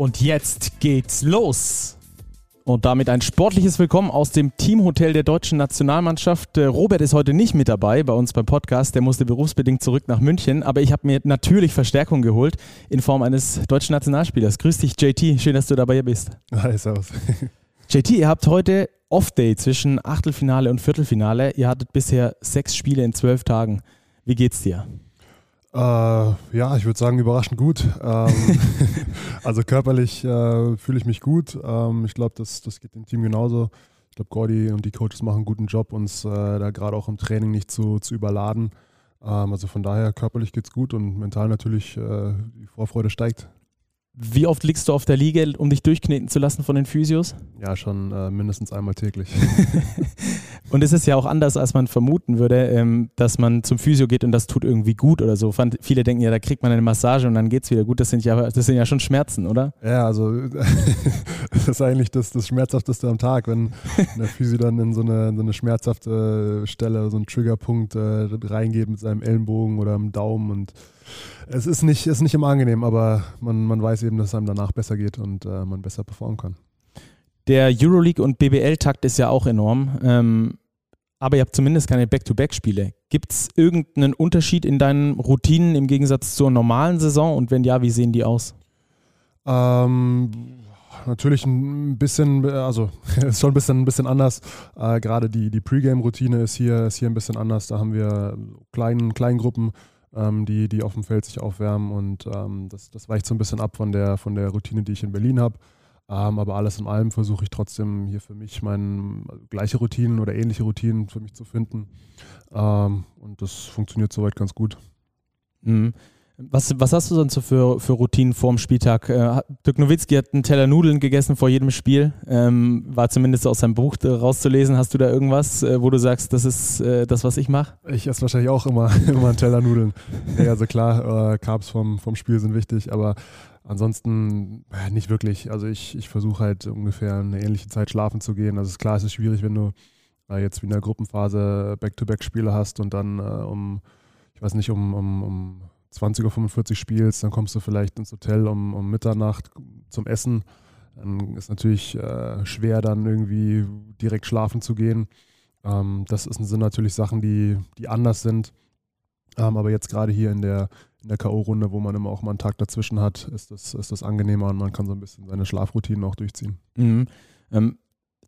Und jetzt geht's los! Und damit ein sportliches Willkommen aus dem Teamhotel der deutschen Nationalmannschaft. Äh, Robert ist heute nicht mit dabei bei uns beim Podcast. Der musste berufsbedingt zurück nach München. Aber ich habe mir natürlich Verstärkung geholt in Form eines deutschen Nationalspielers. Grüß dich, JT. Schön, dass du dabei bist. Hi, servus. JT, ihr habt heute Off-Day zwischen Achtelfinale und Viertelfinale. Ihr hattet bisher sechs Spiele in zwölf Tagen. Wie geht's dir? Äh, ja, ich würde sagen, überraschend gut. Ähm, also körperlich äh, fühle ich mich gut. Ähm, ich glaube, das, das geht dem Team genauso. Ich glaube, Gordy und die Coaches machen einen guten Job, uns äh, da gerade auch im Training nicht zu, zu überladen. Ähm, also von daher, körperlich geht es gut und mental natürlich äh, die Vorfreude steigt. Wie oft liegst du auf der Liege, um dich durchkneten zu lassen von den Physios? Ja, schon äh, mindestens einmal täglich. und es ist ja auch anders, als man vermuten würde, ähm, dass man zum Physio geht und das tut irgendwie gut oder so. Fand, viele denken ja, da kriegt man eine Massage und dann geht es wieder gut. Das sind, ja, das sind ja schon Schmerzen, oder? Ja, also das ist eigentlich das, das Schmerzhafteste am Tag, wenn der Physio dann in so eine, so eine schmerzhafte Stelle, so einen Triggerpunkt äh, reingeht mit seinem Ellenbogen oder dem Daumen und es ist nicht, ist nicht immer angenehm, aber man, man weiß eben, dass es einem danach besser geht und äh, man besser performen kann. Der Euroleague und BBL-Takt ist ja auch enorm. Ähm, aber ihr habt zumindest keine Back-to-Back-Spiele. Gibt es irgendeinen Unterschied in deinen Routinen im Gegensatz zur normalen Saison? Und wenn ja, wie sehen die aus? Ähm, natürlich ein bisschen, also ist schon ein bisschen, ein bisschen anders. Äh, Gerade die, die Pre-Game-Routine ist hier, ist hier ein bisschen anders. Da haben wir kleinen, kleinen Gruppen ähm, die, die auf dem Feld sich aufwärmen und ähm, das, das weicht so ein bisschen ab von der, von der Routine, die ich in Berlin habe. Ähm, aber alles in allem versuche ich trotzdem hier für mich meine also gleiche Routinen oder ähnliche Routinen für mich zu finden. Ähm, und das funktioniert soweit ganz gut. Mhm. Was, was hast du sonst so für, für Routinen vorm Spieltag? Äh, Dirk Nowitzki hat einen Teller Nudeln gegessen vor jedem Spiel. Ähm, war zumindest aus seinem Buch rauszulesen. Hast du da irgendwas, äh, wo du sagst, das ist äh, das, was ich mache? Ich esse wahrscheinlich auch immer, immer einen Teller Nudeln. ja, also klar, äh, Carbs vom, vom Spiel sind wichtig, aber ansonsten äh, nicht wirklich. Also ich, ich versuche halt ungefähr eine ähnliche Zeit schlafen zu gehen. Also ist klar, es ist schwierig, wenn du äh, jetzt wie in der Gruppenphase Back-to-Back-Spiele hast und dann um, ich weiß nicht, um, um, um 20.45 Uhr spielst, dann kommst du vielleicht ins Hotel um, um Mitternacht zum Essen. Dann ist natürlich äh, schwer, dann irgendwie direkt schlafen zu gehen. Ähm, das sind natürlich Sachen, die, die anders sind. Ähm, aber jetzt gerade hier in der, in der K.O.-Runde, wo man immer auch mal einen Tag dazwischen hat, ist das, ist das angenehmer und man kann so ein bisschen seine Schlafroutinen auch durchziehen. Mhm. Ähm,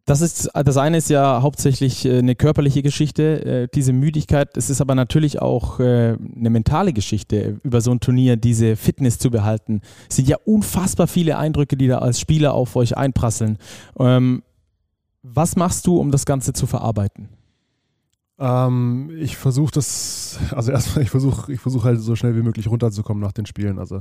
das ist das eine ist ja hauptsächlich äh, eine körperliche Geschichte, äh, diese Müdigkeit. Es ist aber natürlich auch äh, eine mentale Geschichte, über so ein Turnier diese Fitness zu behalten. Es sind ja unfassbar viele Eindrücke, die da als Spieler auf euch einprasseln. Ähm, was machst du, um das Ganze zu verarbeiten? Ähm, ich versuche das, also erstmal, ich versuche ich versuch halt so schnell wie möglich runterzukommen nach den Spielen. Also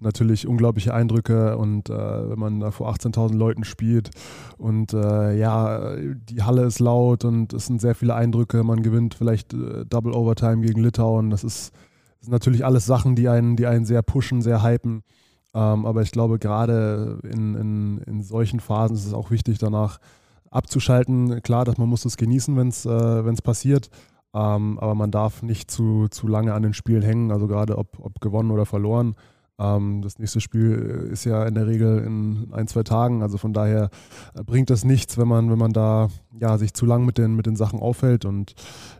natürlich unglaubliche Eindrücke und äh, wenn man da vor 18.000 Leuten spielt und äh, ja, die Halle ist laut und es sind sehr viele Eindrücke, man gewinnt vielleicht äh, Double Overtime gegen Litauen, das ist, das sind natürlich alles Sachen, die einen, die einen sehr pushen, sehr hypen, ähm, aber ich glaube gerade in, in, in solchen Phasen ist es auch wichtig danach abzuschalten, klar, dass man muss es genießen, wenn es äh, passiert, ähm, aber man darf nicht zu, zu lange an den Spielen hängen, also gerade ob, ob gewonnen oder verloren. Ähm, das nächste Spiel ist ja in der Regel in ein, zwei Tagen. Also von daher äh, bringt das nichts, wenn man, wenn man da ja, sich zu lang mit den, mit den Sachen aufhält. Und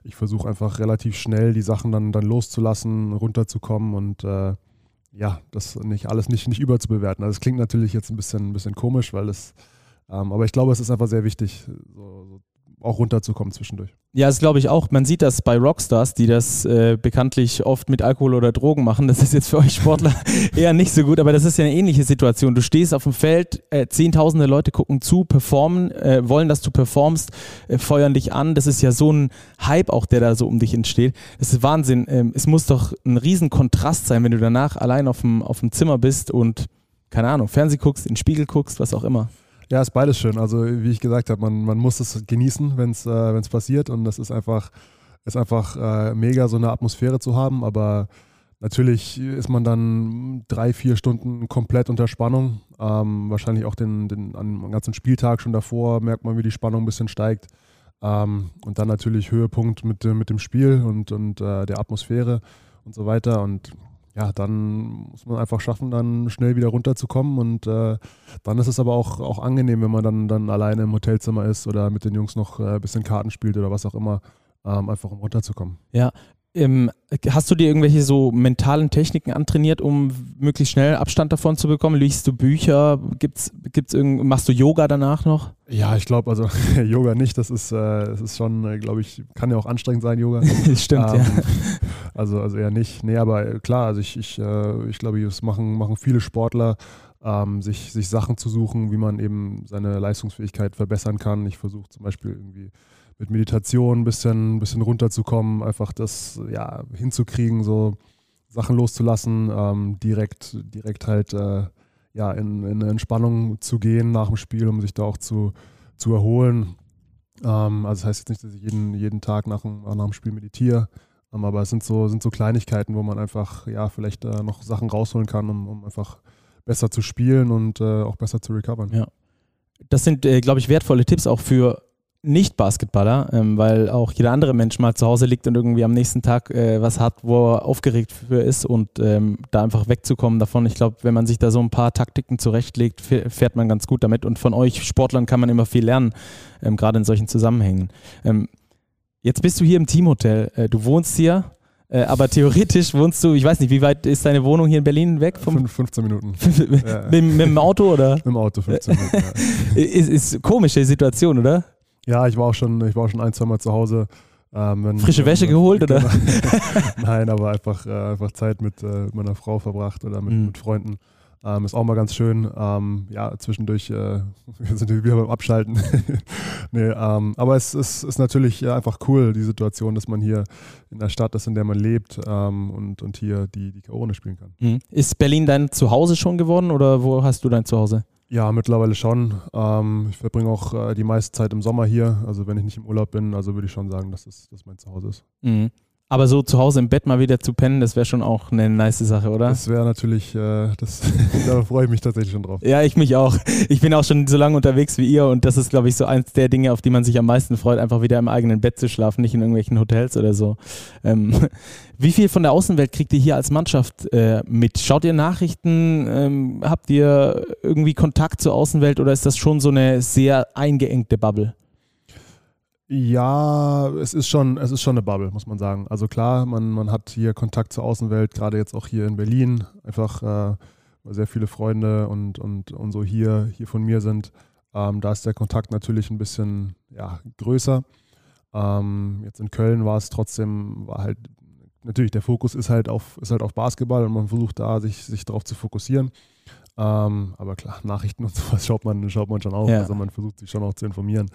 ich versuche einfach relativ schnell die Sachen dann, dann loszulassen, runterzukommen und äh, ja, das nicht alles nicht, nicht überzubewerten. Also es klingt natürlich jetzt ein bisschen, ein bisschen komisch, weil es ähm, aber ich glaube, es ist einfach sehr wichtig, so, so auch runterzukommen zwischendurch. Ja, das glaube ich auch. Man sieht das bei Rockstars, die das äh, bekanntlich oft mit Alkohol oder Drogen machen. Das ist jetzt für euch Sportler eher nicht so gut, aber das ist ja eine ähnliche Situation. Du stehst auf dem Feld, äh, zehntausende Leute gucken zu, performen, äh, wollen, dass du performst, äh, feuern dich an. Das ist ja so ein Hype auch, der da so um dich entsteht. Das ist Wahnsinn. Ähm, es muss doch ein riesen Kontrast sein, wenn du danach allein auf dem, auf dem Zimmer bist und, keine Ahnung, Fernseh guckst, in den Spiegel guckst, was auch immer. Ja, ist beides schön. Also wie ich gesagt habe, man, man muss es genießen, wenn es äh, passiert und das ist einfach, ist einfach äh, mega, so eine Atmosphäre zu haben, aber natürlich ist man dann drei, vier Stunden komplett unter Spannung. Ähm, wahrscheinlich auch den, den, den ganzen Spieltag schon davor merkt man, wie die Spannung ein bisschen steigt. Ähm, und dann natürlich Höhepunkt mit, mit dem Spiel und, und äh, der Atmosphäre und so weiter. Und ja, dann muss man einfach schaffen, dann schnell wieder runterzukommen. Und äh, dann ist es aber auch, auch angenehm, wenn man dann, dann alleine im Hotelzimmer ist oder mit den Jungs noch äh, ein bisschen Karten spielt oder was auch immer, ähm, einfach um runterzukommen. Ja, ähm, hast du dir irgendwelche so mentalen Techniken antrainiert, um möglichst schnell Abstand davon zu bekommen? Liest du Bücher? Gibt's, gibt's irgend, machst du Yoga danach noch? Ja, ich glaube, also Yoga nicht. Das ist, äh, das ist schon, äh, glaube ich, kann ja auch anstrengend sein, Yoga. Stimmt, ähm, ja. Also, also eher nicht. Nee, aber äh, klar, also ich, ich, äh, ich glaube, das machen, machen viele Sportler, ähm, sich, sich Sachen zu suchen, wie man eben seine Leistungsfähigkeit verbessern kann. Ich versuche zum Beispiel irgendwie mit Meditation ein bisschen, bisschen runterzukommen, einfach das ja, hinzukriegen, so Sachen loszulassen, ähm, direkt, direkt halt äh, ja, in, in Entspannung zu gehen nach dem Spiel, um sich da auch zu, zu erholen. Ähm, also das heißt jetzt nicht, dass ich jeden, jeden Tag nach dem, nach dem Spiel meditiere, ähm, aber es sind so, sind so Kleinigkeiten, wo man einfach ja vielleicht äh, noch Sachen rausholen kann, um, um einfach besser zu spielen und äh, auch besser zu recovern. Ja. Das sind, äh, glaube ich, wertvolle Tipps auch für nicht-Basketballer, ähm, weil auch jeder andere Mensch mal zu Hause liegt und irgendwie am nächsten Tag äh, was hat, wo er aufgeregt für ist und ähm, da einfach wegzukommen davon. Ich glaube, wenn man sich da so ein paar Taktiken zurechtlegt, fährt man ganz gut damit und von euch Sportlern kann man immer viel lernen, ähm, gerade in solchen Zusammenhängen. Ähm, jetzt bist du hier im Teamhotel, äh, du wohnst hier, äh, aber theoretisch wohnst du, ich weiß nicht, wie weit ist deine Wohnung hier in Berlin weg? Vom 15 Minuten. mit, mit, mit, dem Auto oder? Mit dem Auto 15 Minuten. Ja. ist, ist komische Situation, oder? Ja, ich war auch schon, ich war schon ein, zwei Mal zu Hause. Ähm, wenn, Frische Wäsche wenn, geholt, oder? Nein, aber einfach, äh, einfach Zeit mit, äh, meiner Frau verbracht oder mit, mhm. mit Freunden. Ähm, ist auch mal ganz schön. Ähm, ja, zwischendurch äh, sind wir wieder beim Abschalten. nee, ähm, aber es ist, ist natürlich einfach cool, die Situation, dass man hier in der Stadt ist, in der man lebt ähm, und, und hier die, die Corona spielen kann. Mhm. Ist Berlin dein Zuhause schon geworden oder wo hast du dein Zuhause? Ja, mittlerweile schon. Ähm, ich verbringe auch äh, die meiste Zeit im Sommer hier. Also wenn ich nicht im Urlaub bin, also würde ich schon sagen, dass das, dass mein Zuhause ist. Mhm. Aber so zu Hause im Bett mal wieder zu pennen, das wäre schon auch eine nice Sache, oder? Das wäre natürlich, äh, das, da freue ich mich tatsächlich schon drauf. Ja, ich mich auch. Ich bin auch schon so lange unterwegs wie ihr und das ist, glaube ich, so eins der Dinge, auf die man sich am meisten freut, einfach wieder im eigenen Bett zu schlafen, nicht in irgendwelchen Hotels oder so. Ähm, wie viel von der Außenwelt kriegt ihr hier als Mannschaft äh, mit? Schaut ihr Nachrichten? Ähm, habt ihr irgendwie Kontakt zur Außenwelt oder ist das schon so eine sehr eingeengte Bubble? Ja, es ist schon, es ist schon eine Bubble, muss man sagen. Also klar, man, man hat hier Kontakt zur Außenwelt, gerade jetzt auch hier in Berlin. Einfach äh, sehr viele Freunde und, und, und so hier, hier von mir sind. Ähm, da ist der Kontakt natürlich ein bisschen ja, größer. Ähm, jetzt in Köln war es trotzdem, war halt, natürlich, der Fokus ist halt auf, ist halt auf Basketball und man versucht da, sich, sich darauf zu fokussieren. Ähm, aber klar, Nachrichten und sowas schaut man, schaut man schon auch. Ja. Also man versucht sich schon auch zu informieren.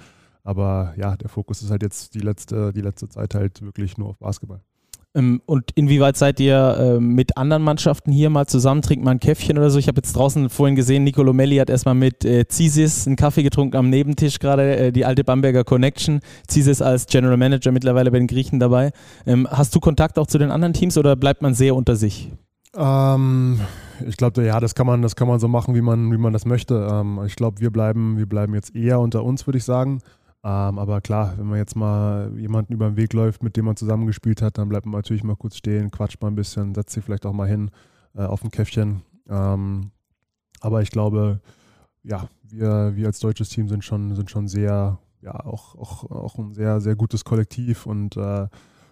Aber ja, der Fokus ist halt jetzt die letzte, die letzte Zeit halt wirklich nur auf Basketball. Ähm, und inwieweit seid ihr äh, mit anderen Mannschaften hier mal zusammen? Trinkt mal ein Käffchen oder so? Ich habe jetzt draußen vorhin gesehen, Nicolo Melli hat erstmal mit äh, Zisis einen Kaffee getrunken am Nebentisch gerade, äh, die alte Bamberger Connection. Zisis als General Manager mittlerweile bei den Griechen dabei. Ähm, hast du Kontakt auch zu den anderen Teams oder bleibt man sehr unter sich? Ähm, ich glaube, ja, das kann man, das kann man so machen, wie man, wie man das möchte. Ähm, ich glaube, wir bleiben, wir bleiben jetzt eher unter uns, würde ich sagen. Ähm, aber klar, wenn man jetzt mal jemanden über den Weg läuft, mit dem man zusammengespielt hat, dann bleibt man natürlich mal kurz stehen, quatscht mal ein bisschen, setzt sich vielleicht auch mal hin äh, auf ein Käffchen. Ähm, aber ich glaube, ja, wir, wir als deutsches Team sind schon, sind schon sehr, ja, auch, auch, auch ein sehr, sehr gutes Kollektiv und äh,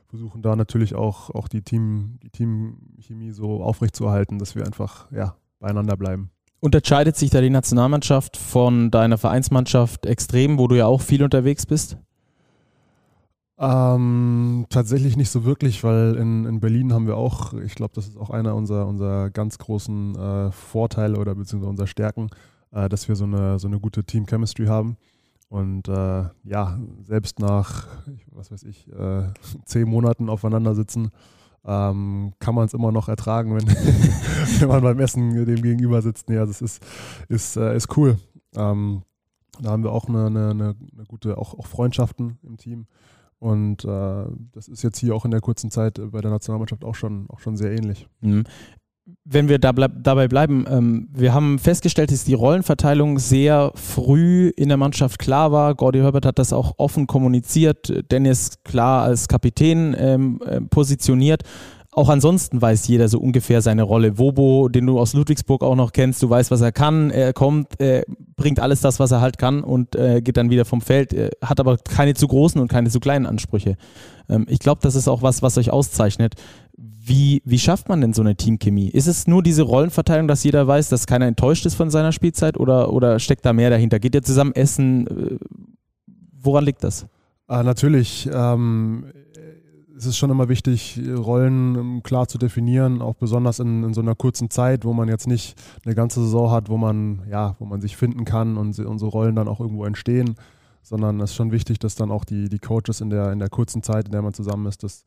versuchen da natürlich auch, auch die, Team, die Teamchemie so aufrechtzuerhalten, dass wir einfach ja, beieinander bleiben. Unterscheidet sich da die Nationalmannschaft von deiner Vereinsmannschaft extrem, wo du ja auch viel unterwegs bist? Ähm, tatsächlich nicht so wirklich, weil in, in Berlin haben wir auch, ich glaube, das ist auch einer unserer, unserer ganz großen äh, Vorteile oder beziehungsweise unserer Stärken, äh, dass wir so eine, so eine gute Team-Chemistry haben. Und äh, ja, selbst nach, was weiß ich, äh, zehn Monaten aufeinander sitzen, ähm, kann man es immer noch ertragen, wenn, wenn man beim Essen dem gegenüber sitzt. Nee, also es ist, ist, äh, ist cool. Ähm, Da haben wir auch eine, eine, eine gute, auch, auch Freundschaften im Team. Und äh, das ist jetzt hier auch in der kurzen Zeit bei der Nationalmannschaft auch schon, auch schon sehr ähnlich. Mhm wenn wir da bleib, dabei bleiben, ähm, wir haben festgestellt, dass die Rollenverteilung sehr früh in der Mannschaft klar war. Gordy Herbert hat das auch offen kommuniziert. Dennis klar als Kapitän ähm, äh, positioniert. Auch ansonsten weiß jeder so ungefähr seine Rolle. Wobo, den du aus Ludwigsburg auch noch kennst, du weißt, was er kann. Er kommt, er bringt alles das, was er halt kann und äh, geht dann wieder vom Feld. Er hat aber keine zu großen und keine zu kleinen Ansprüche. Ähm, ich glaube, das ist auch was, was euch auszeichnet. Wie, wie schafft man denn so eine Teamchemie? Ist es nur diese Rollenverteilung, dass jeder weiß, dass keiner enttäuscht ist von seiner Spielzeit oder, oder steckt da mehr dahinter? Geht ihr zusammen essen? Äh, woran liegt das? Ah, natürlich. Ähm, es ist schon immer wichtig, Rollen ähm, klar zu definieren, auch besonders in, in, so einer kurzen Zeit, wo man jetzt nicht eine ganze Saison hat, wo man, ja, wo man sich finden kann und unsere Rollen dann auch irgendwo entstehen sondern es ist schon wichtig, dass dann auch die, die Coaches in der, in der kurzen Zeit, in der man zusammen ist, das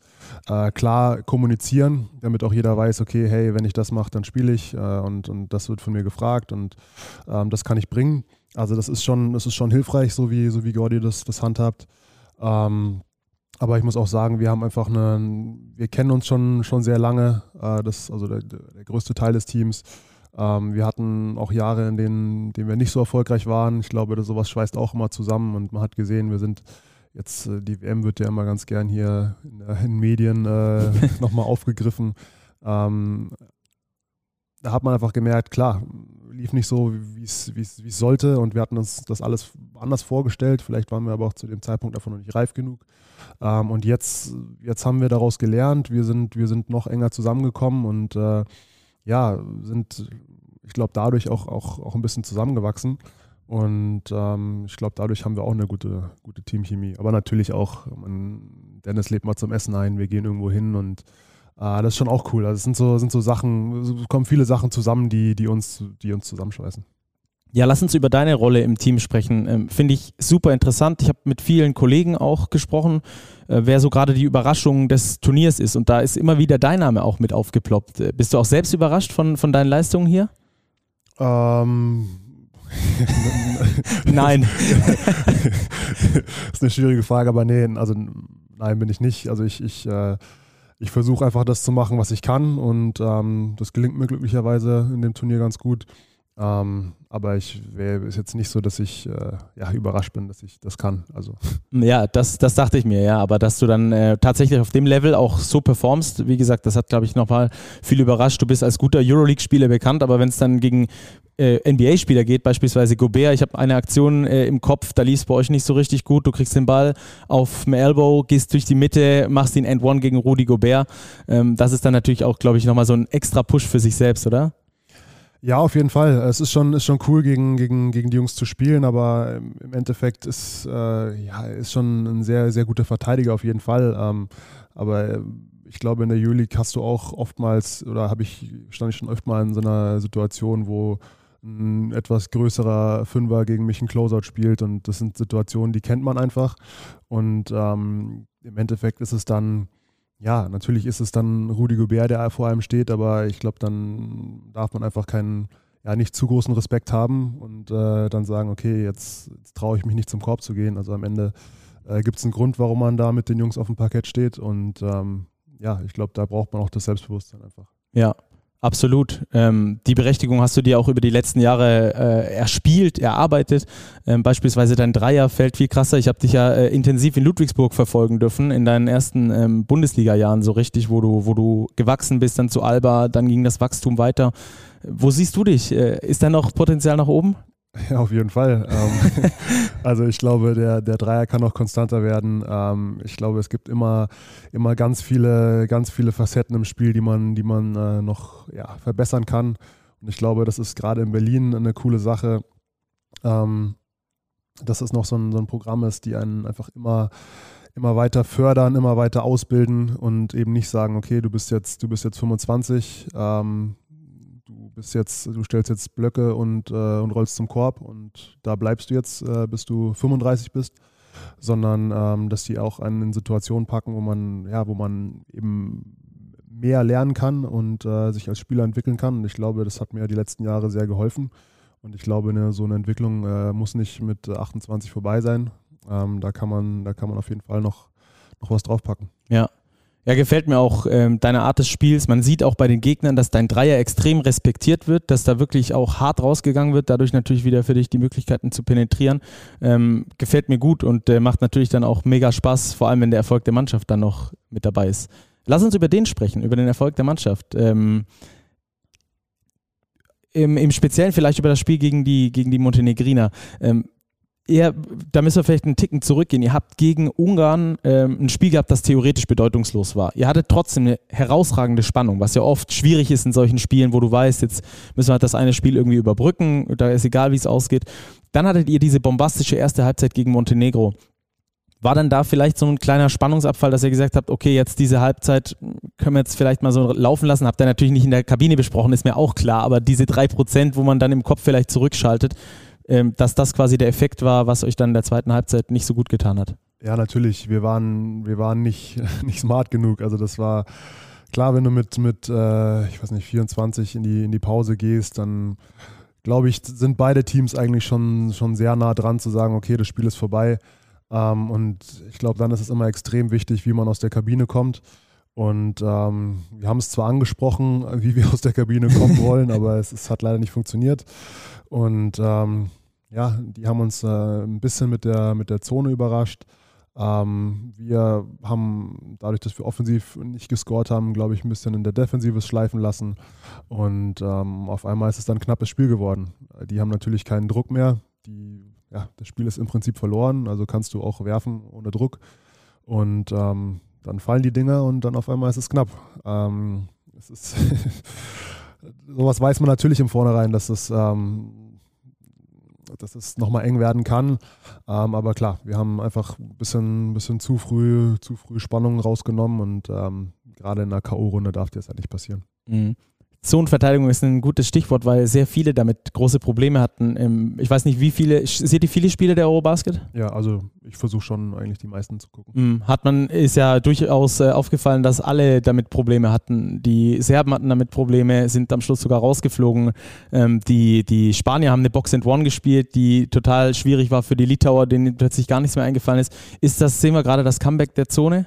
äh, klar kommunizieren, damit auch jeder weiß, okay, hey, wenn ich das mache, dann spiele ich äh, und, und das wird von mir gefragt und ähm, das kann ich bringen. Also das ist schon, das ist schon hilfreich, so wie, so wie Gordy das, das handhabt. Ähm, aber ich muss auch sagen, wir haben einfach eine, wir kennen uns schon, schon sehr lange, äh, das, also der, der größte Teil des Teams. Ähm, wir hatten auch Jahre, in denen, in denen wir nicht so erfolgreich waren. Ich glaube, sowas schweißt auch immer zusammen und man hat gesehen, wir sind jetzt, äh, die WM wird ja immer ganz gern hier in, in Medien äh, nochmal aufgegriffen. Ähm, da hat man einfach gemerkt, klar, lief nicht so, wie es sollte und wir hatten uns das alles anders vorgestellt. Vielleicht waren wir aber auch zu dem Zeitpunkt davon noch nicht reif genug. Ähm, und jetzt, jetzt haben wir daraus gelernt, wir sind, wir sind noch enger zusammengekommen und äh, ja, sind, ich glaube, dadurch auch, auch, auch ein bisschen zusammengewachsen. Und ähm, ich glaube, dadurch haben wir auch eine gute, gute Teamchemie. Aber natürlich auch, man, Dennis lädt mal zum Essen ein, wir gehen irgendwo hin und äh, das ist schon auch cool. Also es sind so, sind so Sachen, es kommen viele Sachen zusammen, die, die, uns, die uns zusammenschweißen. Ja, lass uns über deine Rolle im Team sprechen. Ähm, Finde ich super interessant. Ich habe mit vielen Kollegen auch gesprochen, äh, wer so gerade die Überraschung des Turniers ist. Und da ist immer wieder dein Name auch mit aufgeploppt. Äh, bist du auch selbst überrascht von, von deinen Leistungen hier? Ähm. nein. das ist eine schwierige Frage, aber nee, also nein, bin ich nicht. Also ich, ich, äh, ich versuche einfach das zu machen, was ich kann und ähm, das gelingt mir glücklicherweise in dem Turnier ganz gut. Ähm, aber ich wäre ist jetzt nicht so, dass ich äh, ja, überrascht bin, dass ich das kann. Also. Ja, das, das dachte ich mir, ja. Aber dass du dann äh, tatsächlich auf dem Level auch so performst, wie gesagt, das hat, glaube ich, nochmal viel überrascht. Du bist als guter Euroleague-Spieler bekannt, aber wenn es dann gegen äh, NBA-Spieler geht, beispielsweise Gobert, ich habe eine Aktion äh, im Kopf, da lief es bei euch nicht so richtig gut. Du kriegst den Ball auf dem Elbow, gehst durch die Mitte, machst den End-One gegen Rudi Gobert. Ähm, das ist dann natürlich auch, glaube ich, nochmal so ein extra Push für sich selbst, oder? Ja, auf jeden Fall. Es ist schon, ist schon cool, gegen, gegen, gegen die Jungs zu spielen, aber im Endeffekt ist, äh, ja, ist schon ein sehr, sehr guter Verteidiger auf jeden Fall. Ähm, aber äh, ich glaube, in der Euroleague hast du auch oftmals, oder habe ich, stand ich schon öfter mal in so einer Situation, wo ein etwas größerer Fünfer gegen mich ein Closeout spielt und das sind Situationen, die kennt man einfach. Und ähm, im Endeffekt ist es dann ja, natürlich ist es dann Rudi Gobert, der vor allem steht, aber ich glaube, dann darf man einfach keinen, ja, nicht zu großen Respekt haben und äh, dann sagen, okay, jetzt, jetzt traue ich mich nicht zum Korb zu gehen. Also am Ende äh, gibt es einen Grund, warum man da mit den Jungs auf dem Parkett steht und ähm, ja, ich glaube, da braucht man auch das Selbstbewusstsein einfach. Ja, Absolut. Ähm, die Berechtigung hast du dir auch über die letzten Jahre äh, erspielt, erarbeitet. Ähm, beispielsweise dein Dreier fällt viel krasser. Ich habe dich ja äh, intensiv in Ludwigsburg verfolgen dürfen in deinen ersten ähm, Bundesliga-Jahren so richtig, wo du, wo du gewachsen bist, dann zu Alba, dann ging das Wachstum weiter. Wo siehst du dich? Äh, ist da noch Potenzial nach oben? Ja, auf jeden Fall. Ähm, also ich glaube, der, der Dreier kann noch konstanter werden. Ähm, ich glaube, es gibt immer, immer ganz viele, ganz viele Facetten im Spiel, die man, die man äh, noch ja, verbessern kann. Und ich glaube, das ist gerade in Berlin eine coole Sache, ähm, dass es noch so ein, so ein Programm ist, die einen einfach immer immer weiter fördern, immer weiter ausbilden und eben nicht sagen, okay, du bist jetzt, du bist jetzt 25, ähm, bist jetzt, du stellst jetzt Blöcke und, äh, und rollst zum Korb und da bleibst du jetzt, äh, bis du 35 bist, sondern ähm, dass die auch einen in Situationen packen, wo man, ja, wo man eben mehr lernen kann und äh, sich als Spieler entwickeln kann. Und ich glaube, das hat mir die letzten Jahre sehr geholfen. Und ich glaube, eine, so eine Entwicklung äh, muss nicht mit 28 vorbei sein. Ähm, da, kann man, da kann man auf jeden Fall noch, noch was draufpacken. Ja. Ja, gefällt mir auch ähm, deine Art des Spiels. Man sieht auch bei den Gegnern, dass dein Dreier extrem respektiert wird, dass da wirklich auch hart rausgegangen wird, dadurch natürlich wieder für dich die Möglichkeiten zu penetrieren. Ähm, gefällt mir gut und äh, macht natürlich dann auch mega Spaß, vor allem wenn der Erfolg der Mannschaft dann noch mit dabei ist. Lass uns über den sprechen, über den Erfolg der Mannschaft. Ähm, im, im, Speziellen vielleicht über das Spiel gegen die, gegen die Montenegriner. Ähm, eher, da müssen wir vielleicht einen Ticken zurückgehen. Ihr habt gegen Ungarn ähm, ein Spiel gehabt, das theoretisch bedeutungslos war. Ihr hattet trotzdem eine herausragende Spannung, was ja oft schwierig ist in solchen Spielen, wo du weißt, jetzt müssen wir halt das eine Spiel irgendwie überbrücken, da ist egal, wie es ausgeht. Dann hattet ihr diese bombastische erste Halbzeit gegen Montenegro. War dann da vielleicht so ein kleiner Spannungsabfall, dass ihr gesagt habt, okay, jetzt diese Halbzeit können wir jetzt vielleicht mal so laufen lassen? Habt ihr natürlich nicht in der Kabine besprochen, ist mir auch klar, aber diese drei Prozent, wo man dann im Kopf vielleicht zurückschaltet, ähm, dass das quasi der Effekt war, was euch dann in der zweiten Halbzeit nicht so gut getan hat. Ja, natürlich. Wir waren, wir waren nicht, nicht smart genug. Also das war klar, wenn du mit, mit äh, ich weiß nicht, 24 in die, in die Pause gehst, dann glaube ich, sind beide Teams eigentlich schon, schon sehr nah dran zu sagen, okay, das Spiel ist vorbei. Ähm, und ich glaube, dann ist es immer extrem wichtig, wie man aus der Kabine kommt. Und ähm, wir haben es zwar angesprochen, wie wir aus der Kabine kommen wollen, aber es, es, hat leider nicht funktioniert. Und ähm, ja, die haben uns äh, ein bisschen mit der, mit der Zone überrascht. Ähm, wir haben dadurch, dass wir offensiv nicht gescored haben, glaube ich, ein bisschen in der Defensive schleifen lassen. Und ähm, auf einmal ist es dann ein knappes Spiel geworden. Die haben natürlich keinen Druck mehr. Die, ja, das Spiel ist im Prinzip verloren, also kannst du auch werfen ohne Druck. Und ähm, dann fallen die Dinger und dann auf einmal ist es knapp. Ähm, es ist sowas weiß man natürlich im Vornherein, dass es, ähm, dass es nochmal eng werden kann. Ähm, aber klar, wir haben einfach ein bisschen, bisschen zu früh, zu früh Spannungen rausgenommen und ähm, gerade in der K.O.-Runde darf dir das ja nicht passieren. Mhm. Zonenverteidigung ist ein gutes Stichwort, weil sehr viele damit große Probleme hatten. Ich weiß nicht, wie viele, seht ihr viele Spiele der Eurobasket? Ja, also ich versuche schon eigentlich die meisten zu gucken. Mhm. Hat man, ist ja durchaus äh, aufgefallen, dass alle damit Probleme hatten. Die Serben hatten damit Probleme, sind am Schluss sogar rausgeflogen. Ähm, die, die Spanier haben eine Box and One gespielt, die total schwierig war für die Litauer, denen plötzlich gar nichts mehr eingefallen ist. Ist das, sehen wir gerade, das Comeback der Zone?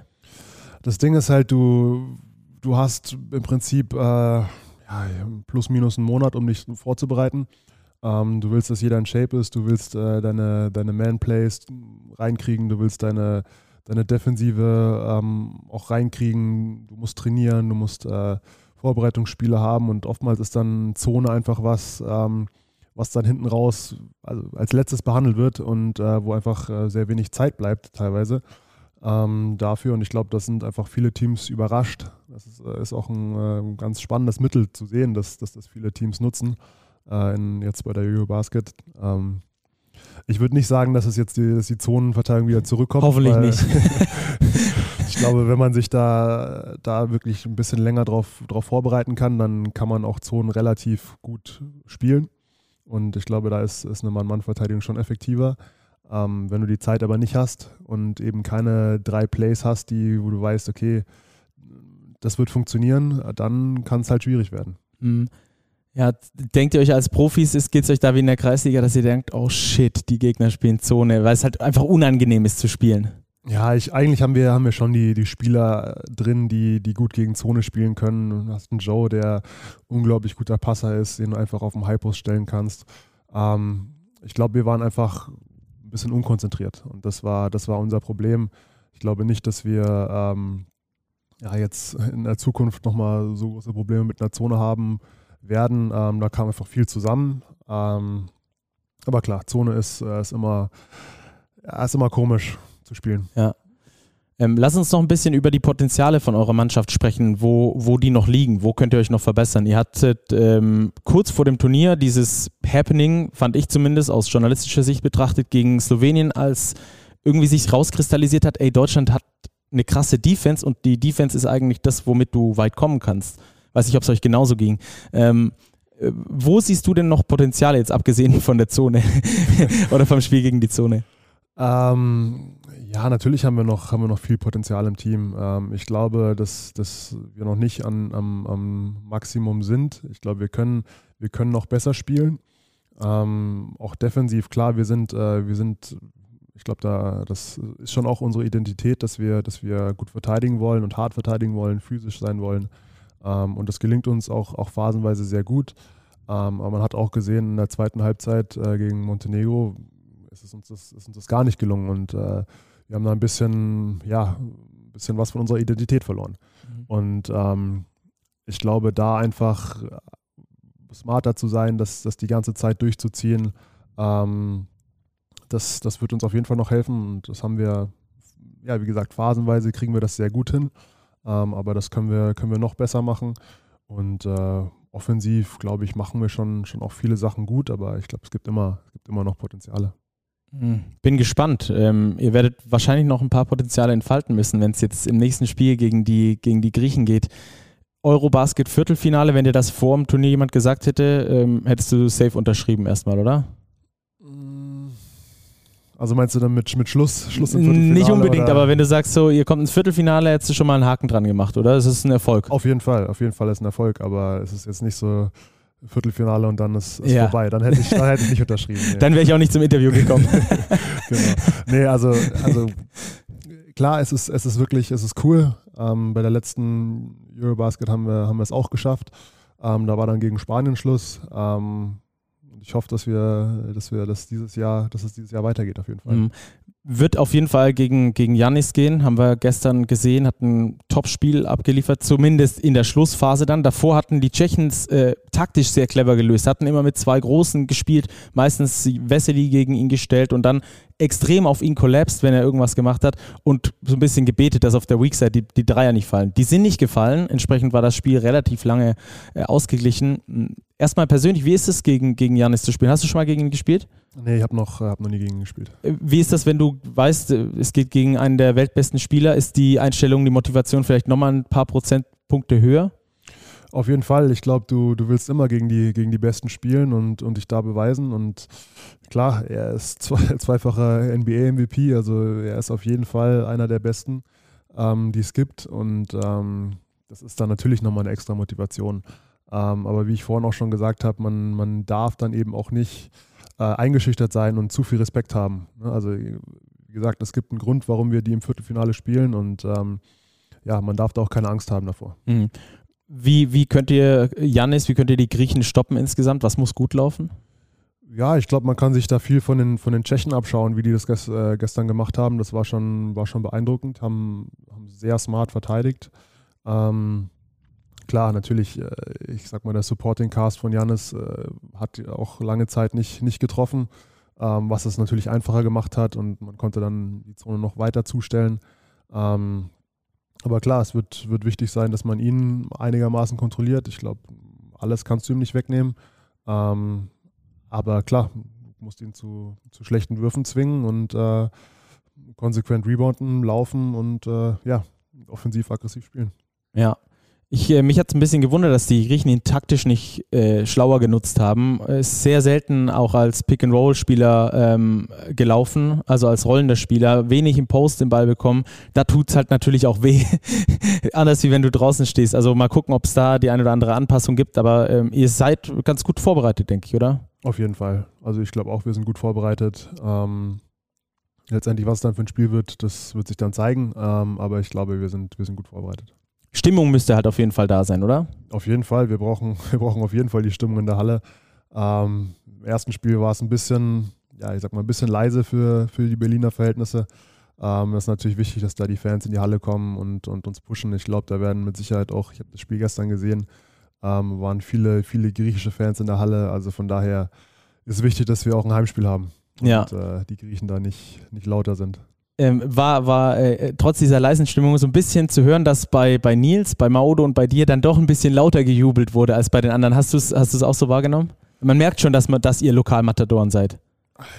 Das Ding ist halt, du, du hast im Prinzip äh, ja, plus minus einen Monat, um dich vorzubereiten. Ähm, du willst, dass jeder in Shape ist, du willst äh, deine, deine Man-Plays reinkriegen, du willst deine, deine Defensive ähm, auch reinkriegen, du musst trainieren, du musst äh, Vorbereitungsspiele haben und oftmals ist dann Zone einfach was, ähm, was dann hinten raus also als letztes behandelt wird und äh, wo einfach äh, sehr wenig Zeit bleibt teilweise ähm, dafür. Und ich glaube, das sind einfach viele Teams überrascht. Das ist, äh, ist auch ein äh, ganz spannendes Mittel zu sehen, dass, dass das viele Teams nutzen, äh, in, jetzt bei der Eurobasket. Ähm, ich würde nicht sagen, dass es jetzt die, dass die Zonenverteilung wieder zurückkommt. Hoffentlich nicht. ich glaube, wenn man sich da, da wirklich ein bisschen länger drauf, drauf vorbereiten kann, dann kann man auch Zonen relativ gut spielen. Und ich glaube, da ist, ist eine Mann-Mann-Verteidigung schon effektiver. Ähm, wenn du die Zeit aber nicht hast und eben keine drei Plays hast, die, wo du weißt, okay, das wird funktionieren, dann kann es halt schwierig werden. Mhm. Ja, denkt ihr euch als Profis, geht es euch da wie in der Kreisliga, dass ihr denkt, oh shit, die Gegner spielen Zone, weil es halt einfach unangenehm ist zu spielen? Ja, ich, eigentlich haben wir, haben wir schon die, die Spieler drin, die, die gut gegen Zone spielen können. Du hast einen Joe, der unglaublich guter Passer ist, den du einfach auf dem Highpost stellen kannst. Ähm, ich glaube, wir waren einfach ein bisschen unkonzentriert. Und das war, das war unser Problem. Ich glaube nicht, dass wir ähm, ja, jetzt in der Zukunft nochmal so große Probleme mit einer Zone haben werden. Ähm, da kam einfach viel zusammen. Ähm, aber klar, Zone ist, äh, ist, immer, ist immer komisch zu spielen. Ja, ähm, lass uns noch ein bisschen über die Potenziale von eurer Mannschaft sprechen, wo, wo die noch liegen, wo könnt ihr euch noch verbessern. Ihr hattet ähm, kurz vor dem Turnier dieses Happening, fand ich zumindest aus journalistischer Sicht betrachtet, gegen Slowenien, als irgendwie sich rauskristallisiert hat, ey, Deutschland hat eine krasse Defense und die Defense ist eigentlich das, womit du weit kommen kannst. Weiß nicht, ob es euch genauso ging. Ähm, äh, wo siehst du denn noch Potenziale, jetzt abgesehen von der Zone oder vom Spiel gegen die Zone? Ähm, ja, natürlich haben wir noch, haben wir noch viel Potenzial im Team. Ähm, ich glaube, dass, dass wir noch nicht an, am, am Maximum sind. Ich glaube, wir können, wir können noch besser spielen. Ähm, auch defensiv, klar, wir sind, äh, wir sind, ich glaube, da das ist schon auch unsere Identität, dass wir, dass wir gut verteidigen wollen und hart verteidigen wollen, physisch sein wollen. Ähm, und das gelingt uns auch, auch phasenweise sehr gut. Ähm, aber man hat auch gesehen, in der zweiten Halbzeit äh, gegen Montenegro ist, es uns das, ist uns das gar nicht gelungen. Und äh, wir haben da ein bisschen, ja, ein bisschen was von unserer Identität verloren. Mhm. Und ähm, ich glaube, da einfach smarter zu sein, das, das die ganze Zeit durchzuziehen, ähm, das, das wird uns auf jeden Fall noch helfen. Und das haben wir, ja, wie gesagt, phasenweise kriegen wir das sehr gut hin. Ähm, aber das können wir, können wir noch besser machen. Und äh, offensiv, glaube ich, machen wir schon, schon auch viele Sachen gut, aber ich glaube, es gibt immer, es gibt immer noch Potenziale. Hm, bin gespannt. Ähm, ihr werdet wahrscheinlich noch ein paar Potenziale entfalten müssen, wenn es jetzt im nächsten Spiel gegen die, gegen die Griechen geht. Eurobasket Viertelfinale, wenn dir das vor dem Turnier jemand gesagt hätte, ähm, hättest du safe unterschrieben erstmal, oder? Also meinst du dann mit, mit Schluss, Schluss im Viertelfinale? Nicht unbedingt, oder? aber wenn du sagst, so, ihr kommt ins Viertelfinale, hättest du schon mal einen Haken dran gemacht, oder? Es ist ein Erfolg. Auf jeden Fall, auf jeden Fall ist ein Erfolg, aber es ist jetzt nicht so Viertelfinale und dann ist es ja. vorbei. Dann hätte ich, dann hätte ich nicht unterschrieben. Nee. Dann wäre ich auch nicht zum Interview gekommen. genau. Nee, also, also klar, es ist, es ist wirklich, es ist cool. Ähm, bei der letzten Eurobasket haben wir, haben wir es auch geschafft. Ähm, da war dann gegen Spanien Schluss. Ähm, ich hoffe, dass wir, dass wir das dieses Jahr, dass es dieses Jahr weitergeht auf jeden Fall. Mhm. Wird auf jeden Fall gegen, gegen Janis gehen, haben wir gestern gesehen, hat ein Top-Spiel abgeliefert, zumindest in der Schlussphase dann. Davor hatten die Tschechens äh, taktisch sehr clever gelöst, hatten immer mit zwei Großen gespielt, meistens Wessely gegen ihn gestellt und dann extrem auf ihn collapsed, wenn er irgendwas gemacht hat und so ein bisschen gebetet, dass auf der Weak Side die, die Dreier nicht fallen. Die sind nicht gefallen, entsprechend war das Spiel relativ lange äh, ausgeglichen. Erstmal persönlich, wie ist es gegen, gegen Janis zu spielen? Hast du schon mal gegen ihn gespielt? Nee, ich habe noch, hab noch nie gegen ihn gespielt. Äh, wie ist das, wenn du weißt, äh, es geht gegen einen der weltbesten Spieler? Ist die Einstellung, die Motivation vielleicht nochmal ein paar Prozentpunkte höher? Auf jeden Fall. Ich glaube, du, du willst immer gegen die, gegen die Besten spielen und, und dich da beweisen. Und klar, er ist zwei, zweifacher NBA-MVP, also er ist auf jeden Fall einer der Besten, ähm, die es gibt. Und ähm, das ist dann natürlich nochmal eine extra Motivation. Ähm, aber wie ich vorhin auch schon gesagt habe, man, man darf dann eben auch nicht äh, eingeschüchtert sein und zu viel Respekt haben. Ne? Also, wie gesagt, es gibt einen Grund, warum wir die im Viertelfinale spielen und ähm, ja, man darf da auch keine Angst haben davor. Mhm. Wie, wie könnt ihr, Janis, wie könnt ihr die Griechen stoppen insgesamt? Was muss gut laufen? Ja, ich glaube, man kann sich da viel von den, von den Tschechen abschauen, wie die das gest, äh, gestern gemacht haben. Das war schon, war schon beeindruckend, haben, haben sehr smart verteidigt. Ähm, klar, natürlich, äh, ich sag mal, der Supporting Cast von Janis äh, hat auch lange Zeit nicht, nicht getroffen, ähm, was es natürlich einfacher gemacht hat und man konnte dann die Zone noch weiter zustellen. Ähm, aber klar, es wird, wird wichtig sein, dass man ihn einigermaßen kontrolliert. Ich glaube, alles kannst du ihm nicht wegnehmen. Ähm, aber klar, du musst ihn zu, zu schlechten Würfen zwingen und äh, konsequent rebounden, laufen und äh, ja, offensiv aggressiv spielen. Ja, ich, äh, mich hat es ein bisschen gewundert, dass die Griechen ihn taktisch nicht äh, schlauer genutzt haben. Ist sehr selten auch als Pick-and-Roll-Spieler ähm, gelaufen, also als rollender Spieler. Wenig im Post den Ball bekommen. Da tut es halt natürlich auch weh. Anders wie wenn du draußen stehst. Also mal gucken, ob es da die eine oder andere Anpassung gibt. Aber ähm, ihr seid ganz gut vorbereitet, denke ich, oder? Auf jeden Fall. Also ich glaube auch, wir sind gut vorbereitet. Ähm, letztendlich, was dann für ein Spiel wird, das wird sich dann zeigen. Ähm, aber ich glaube, wir sind, wir sind gut vorbereitet. Stimmung müsste halt auf jeden Fall da sein, oder? Auf jeden Fall. Wir brauchen, wir brauchen auf jeden Fall die Stimmung in der Halle. Ähm, Im ersten Spiel war es ein bisschen, ja, ich sag mal, ein bisschen leise für, für die Berliner Verhältnisse. Ähm, das ist natürlich wichtig, dass da die Fans in die Halle kommen und, und uns pushen. Ich glaube, da werden mit Sicherheit auch, ich habe das Spiel gestern gesehen, ähm, waren viele, viele griechische Fans in der Halle. Also von daher ist es wichtig, dass wir auch ein Heimspiel haben. Und ja. äh, die Griechen da nicht, nicht lauter sind ähm, war, war äh, trotz dieser leisen Stimmung so ein bisschen zu hören, dass bei, bei Nils, bei Maudo und bei dir dann doch ein bisschen lauter gejubelt wurde als bei den anderen. Hast du es hast auch so wahrgenommen? Man merkt schon, dass, man, dass ihr Lokalmatadoren seid.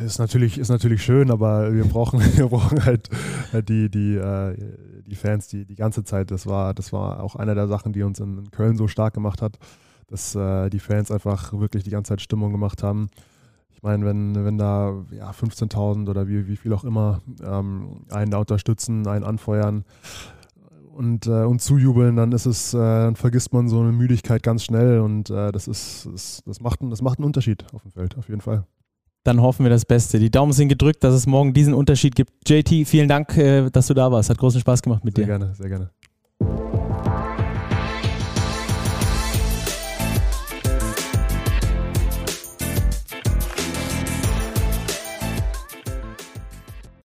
Ist natürlich, ist natürlich schön, aber wir brauchen, wir brauchen halt, halt die, die, äh, die Fans die, die ganze Zeit. Das war, das war auch einer der Sachen, die uns in Köln so stark gemacht hat, dass äh, die Fans einfach wirklich die ganze Zeit Stimmung gemacht haben. Ich meine, wenn, wenn da ja, 15.000 oder wie, wie viel auch immer ähm, einen da unterstützen, einen anfeuern und, äh, und zujubeln, dann ist es, äh, dann vergisst man so eine Müdigkeit ganz schnell und äh, das ist, das, das, macht, das macht einen Unterschied auf dem Feld, auf jeden Fall. Dann hoffen wir das Beste. Die Daumen sind gedrückt, dass es morgen diesen Unterschied gibt. JT, vielen Dank, äh, dass du da warst. Hat großen Spaß gemacht mit sehr dir. Sehr gerne, sehr gerne.